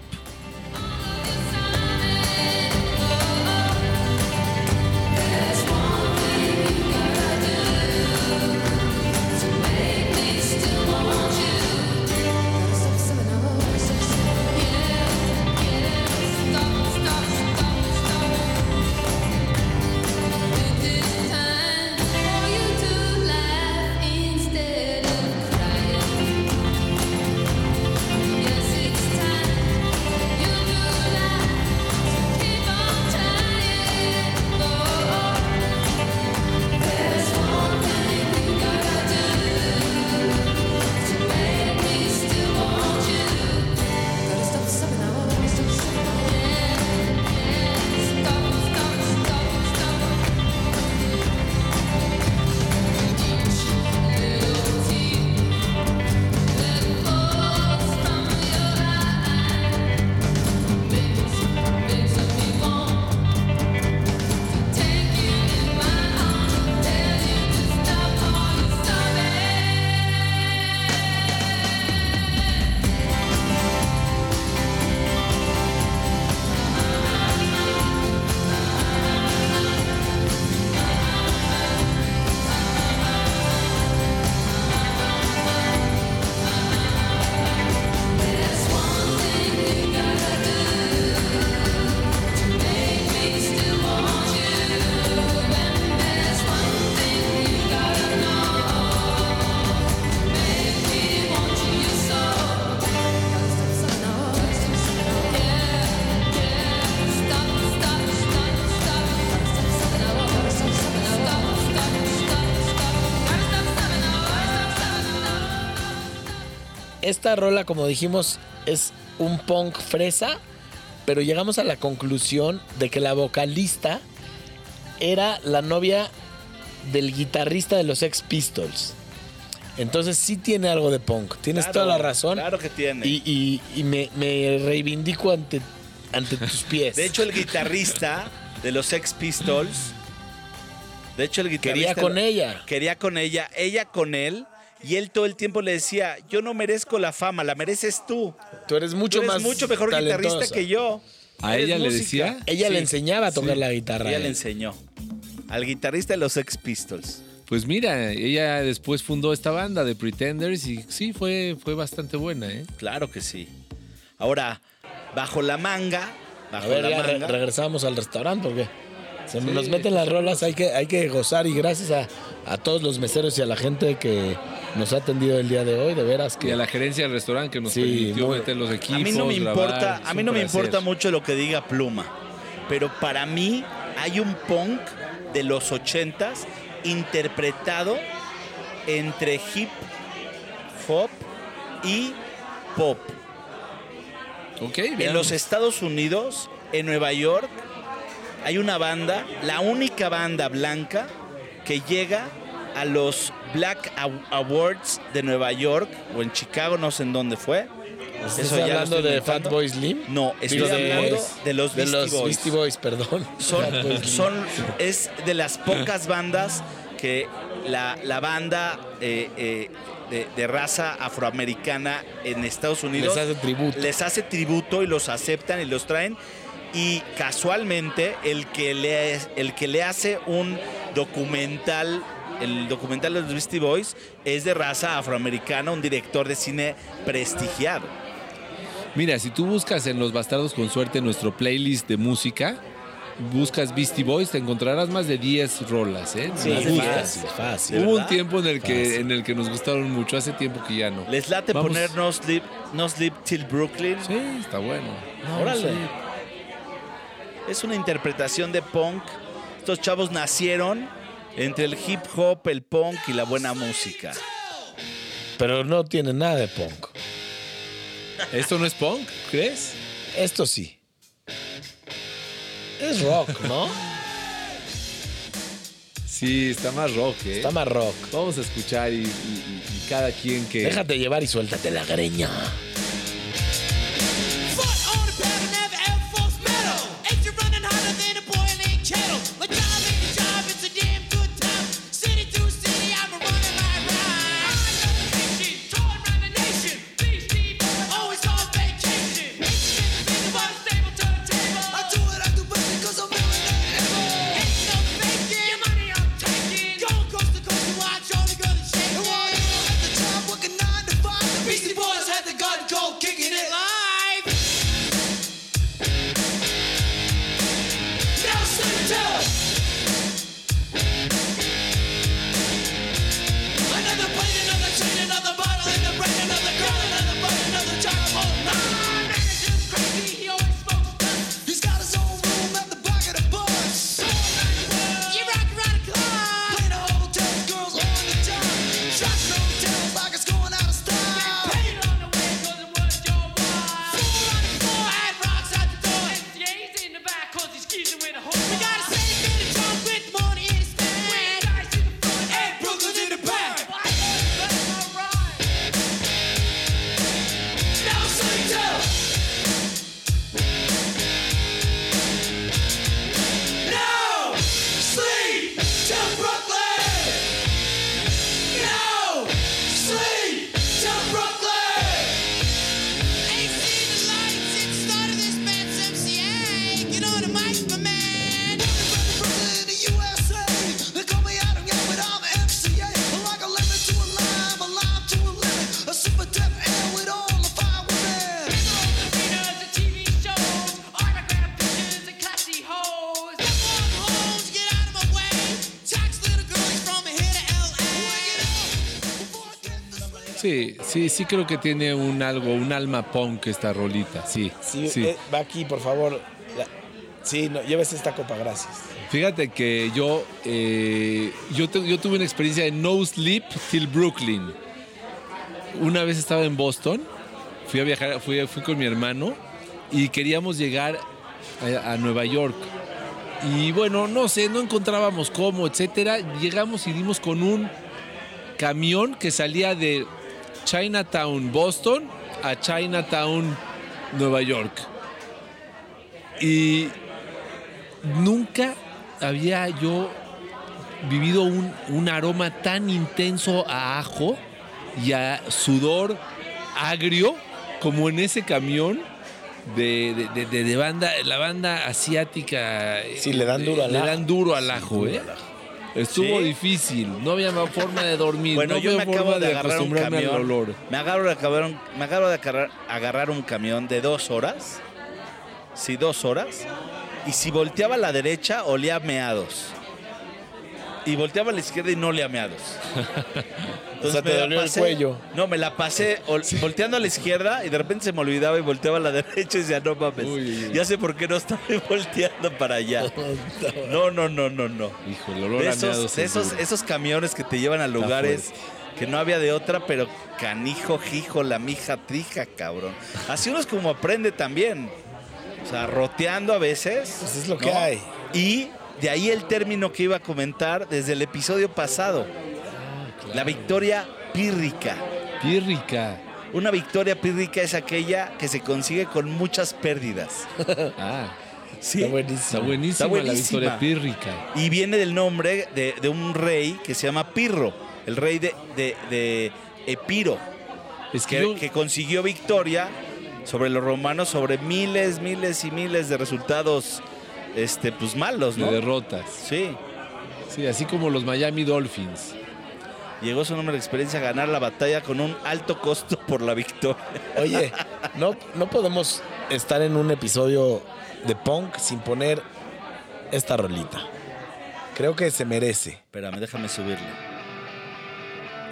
Esta rola, como dijimos, es un punk fresa, pero llegamos a la conclusión de que la vocalista era la novia del guitarrista de los Ex Pistols. Entonces sí tiene algo de punk. Tienes Claro, toda la razón. Claro que tiene. Y, y- y me, me reivindico ante, ante tus pies. De hecho, el guitarrista de los Sex Pistols. De hecho, el guitarrista. quería con ella. Quería con ella, ella con él. Y él todo el tiempo le decía: Yo no merezco la fama, la mereces tú. Tú eres mucho Tú eres más mucho mejor guitarrista que yo. ¿A ella le decía? Ella le enseñaba a tocar sí. la guitarra. Ella le enseñó. Al guitarrista de los Sex Pistols. Pues mira, ella después fundó esta banda de Pretenders y sí, fue, fue bastante buena, ¿eh? Claro que sí. Ahora, bajo la manga. A Bajo ver, la ya re- manga. regresamos al restaurante porque se nos meten las rolas, hay que, hay que gozar y gracias a, a todos los meseros y a la gente que nos ha atendido el día de hoy, de veras Y que a la gerencia del restaurante que nos Sí, permitió muy- meter los equipos. A mí no me importa, a mí no me importa mucho lo que diga Pluma, pero para mí hay un punk de los ochentas interpretado entre hip hop y pop. Ok, En los Estados Unidos, en Nueva York, hay una banda, la única banda blanca que llega a los Black Aw- Awards de Nueva York o en Chicago, no sé en dónde fue. ¿Estás Eso ya lo hablando de. Fatboy Slim? No, estoy Digo, hablando de los de Beastie los Boys. Beastie Boys, perdón. Son, es de las pocas bandas que la, la banda eh, eh, de, de raza afroamericana en Estados Unidos Les hace tributo. les hace tributo y los aceptan y los traen. Y casualmente el que le, el que le hace un documental, el documental de los Beastie Boys, es de raza afroamericana, un director de cine prestigiado. Mira, si tú buscas en Los Bastardos con Suerte nuestro playlist de música, buscas Beastie Boys, te encontrarás más de 10 rolas, ¿eh? Sí, Más de 10. fácil, fácil. Hubo un tiempo en el, que, Fácil. en el que nos gustaron mucho, hace tiempo que ya no. ¿Les late Vamos. poner no sleep, no sleep Till Brooklyn? Sí, está bueno. Órale. sí. Es una interpretación de punk. Estos chavos nacieron entre el hip hop, el punk y la buena música. Pero no tiene nada de punk. ¿Esto no es punk? ¿Crees? Esto sí. Es rock, ¿no? Sí, está más rock, ¿eh? Está más rock. Vamos a escuchar y, y- y- y cada quien que... Déjate llevar y suéltate la greña. Sí, sí, sí creo que tiene un algo, un alma punk esta rolita, sí. Sí, sí. eh, va aquí, por favor. Sí, no, llévese esta copa, gracias. Fíjate que yo, eh, yo, yo tuve una experiencia de No Sleep Till Brooklyn. una vez estaba en Boston, fui a viajar, fui, fui con mi hermano y queríamos llegar a, a Nueva York. Y bueno, no sé, no encontrábamos cómo, etcétera. Llegamos y dimos con un camión que salía de Chinatown, Boston, a Chinatown, Nueva York. Y nunca había yo vivido un, un aroma tan intenso a ajo y a sudor agrio como en ese camión de, de- de- banda, la banda asiática. Sí, le dan duro al Le ajo. dan duro al ajo, ¿eh? Estuvo Sí. difícil, no había forma de dormir. Bueno, no yo me acabo de agarrar un camión. olor. Me agarro de agarrar me agarro de agarrar, agarrar un camión de dos horas. Sí, dos horas. Y si volteaba a la derecha, olía a meados. Y volteaba a la izquierda y no olía a meados. O sea, te dolió el cuello. No, me la pasé ol- volteando a la izquierda y de repente se me olvidaba y volteaba a la derecha y decía, no mames. Uy. Ya sé por qué no estaba volteando para allá. No, no, no, no, no. Hijo, el olor De esos, de esos, camiones que te llevan a lugares que no había de otra, pero canijo, jijo, la mija, trija, cabrón. Así uno es como aprende también. O sea, roteando a veces. Pues es lo que hay. Y de ahí el término que iba a comentar desde el episodio pasado. Ah, La victoria pírrica. Pírrica. Una victoria pírrica es aquella que se consigue con muchas pérdidas. Ah, Sí. Está buenísimo. está buenísima, Está la buenísima. victoria pírrica. Y viene del nombre de, de un rey que se llama Pirro, el rey de, de- de Epiro, Es que, que, yo- que consiguió victoria sobre los romanos, sobre miles, miles y miles de resultados este, pues malos, de ¿no? derrotas. Sí. Sí, así como los Miami Dolphins. Llegó su nombre de experiencia a ganar la batalla con un alto costo por la victoria. Oye, no, no podemos estar en un episodio de punk sin poner esta rolita. Creo que se merece. Espérame, déjame subirle.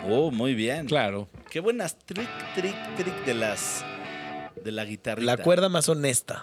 Oh, muy bien. Claro. Qué buenas trick, trick, trick de las de la guitarrita. La cuerda más honesta.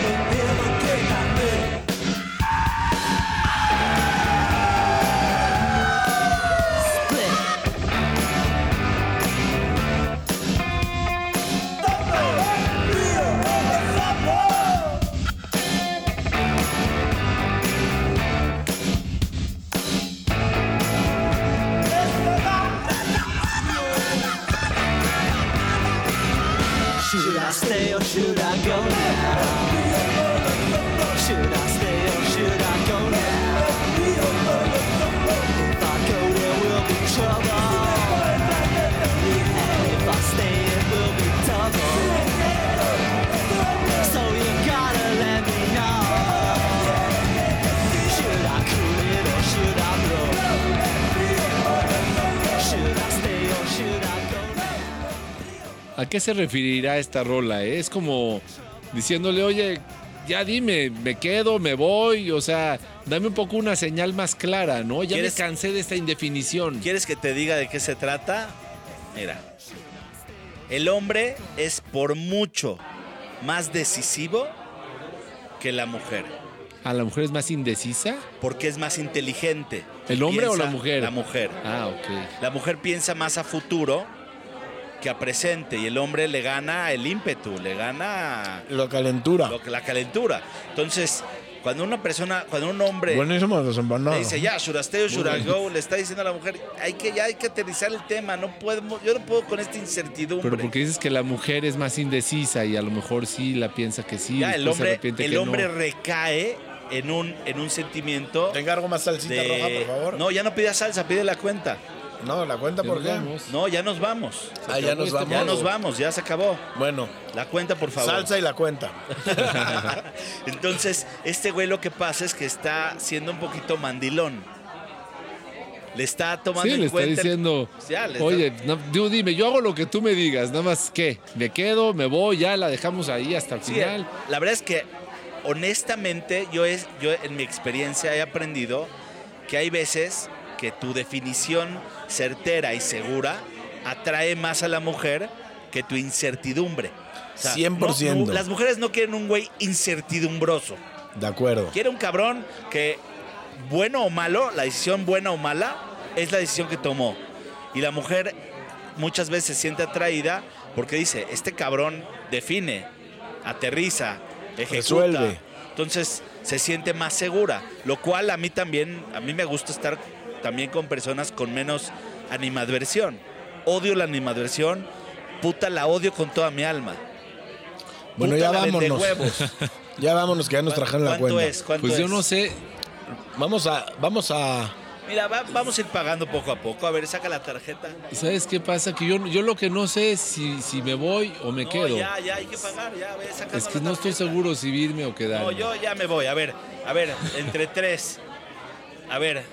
I stay or oh, should I go now? Should I stay or oh, should I go now? If I go, there will be trouble. ¿A qué se referirá esta rola? eh? Es como diciéndole, oye, ya dime, me quedo, me voy, o sea, dame un poco una señal más clara, ¿no? Ya me ¿Quieres- cansé de esta indefinición. ¿Quieres que te diga de qué se trata? Mira, el hombre es por mucho más decisivo que la mujer, ¿A la mujer es más indecisa? porque es más inteligente. ¿El hombre o la mujer? La mujer. Ah, ok. La mujer piensa más a futuro que a presente y el hombre le gana el ímpetu, le gana La calentura. lo la calentura. Entonces, cuando una persona, cuando un hombre Buenísimo los le empanados. dice ya, I go, le está diciendo a la mujer, hay que ya hay que aterrizar el tema, no podemos, yo no puedo con esta incertidumbre. Pero porque dices que la mujer es más indecisa y a lo mejor sí la piensa que sí. ya el hombre, el que hombre no. recae en un en un sentimiento ¿Te encargo más salsita de roja, por favor? No, ya no pida salsa, pide la cuenta. No, la cuenta, ¿por qué? vamos. No, ya nos vamos. Ah, ya nos vamos. Ya nos vamos, ya se acabó. Bueno, La cuenta, por favor. salsa y la cuenta. Entonces, este güey lo que pasa es que está siendo un poquito mandilón. Le está tomando Sí, en le está cuenta. el- diciendo, Ya, le está- oye, no, tú dime, yo hago lo que tú me digas, nada más que me quedo, me voy, ya la dejamos ahí hasta el Sí, final. la verdad es que honestamente yo, es, yo en mi experiencia he aprendido que hay veces que tu definición certera y segura atrae más a la mujer que tu incertidumbre. O sea, 100%. no- no- las mujeres no quieren un güey incertidumbroso. De acuerdo. Quiere un cabrón que, bueno o malo, la decisión buena o mala, es la decisión que tomó. Y la mujer muchas veces se siente atraída porque dice, este cabrón define, aterriza, ejecuta. Resuelve. Entonces se siente más segura, lo cual a mí también, a mí me gusta estar también con personas con menos animadversión. Odio la animadversión, puta la odio con toda mi alma. Bueno, Puta ya la vámonos. Ya vámonos, que ya nos trajeron la ¿Cuánto cuenta. es? ¿Cuánto Pues yo no sé, Vamos a, vamos a. Mira, va- vamos a ir pagando poco a poco. A ver, saca la tarjeta. ¿sabes qué pasa? Que yo, yo lo que no sé es si, si me voy o me no, quedo. ya, ya hay que pagar, ya, ve, Es que la no estoy seguro si irme o quedarme. No, yo ya me voy. A ver, a ver, entre tres. A ver,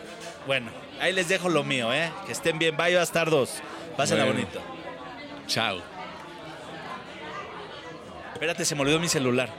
bueno, ahí les dejo lo mío, ¿eh? Que estén bien. Bye, bastardos. Pásenla Bueno. bonito. Chao. Espérate, se me olvidó mi celular.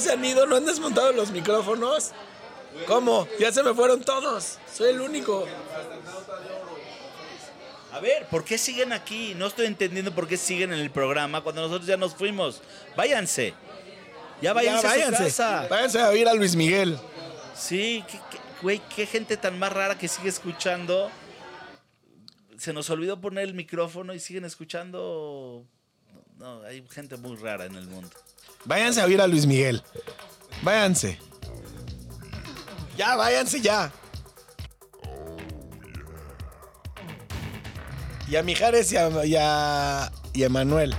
¿No se han ido? ¿No han desmontado los micrófonos? ¿Cómo? Ya se me fueron todos. Soy el único. A ver, ¿por qué siguen aquí? No estoy entendiendo por qué siguen en el programa cuando nosotros ya nos fuimos. Váyanse. Ya váyanse, Ya, a su váyanse. casa. Váyanse a oír a Luis Miguel. Sí, qué- qué- güey, qué gente tan más rara que sigue escuchando. Se nos olvidó poner el micrófono y siguen escuchando. No, hay gente muy rara en el mundo. Váyanse a oír a Luis Miguel. Váyanse. Ya, váyanse ya. Y a Mijares y a, y a, y a Manuel.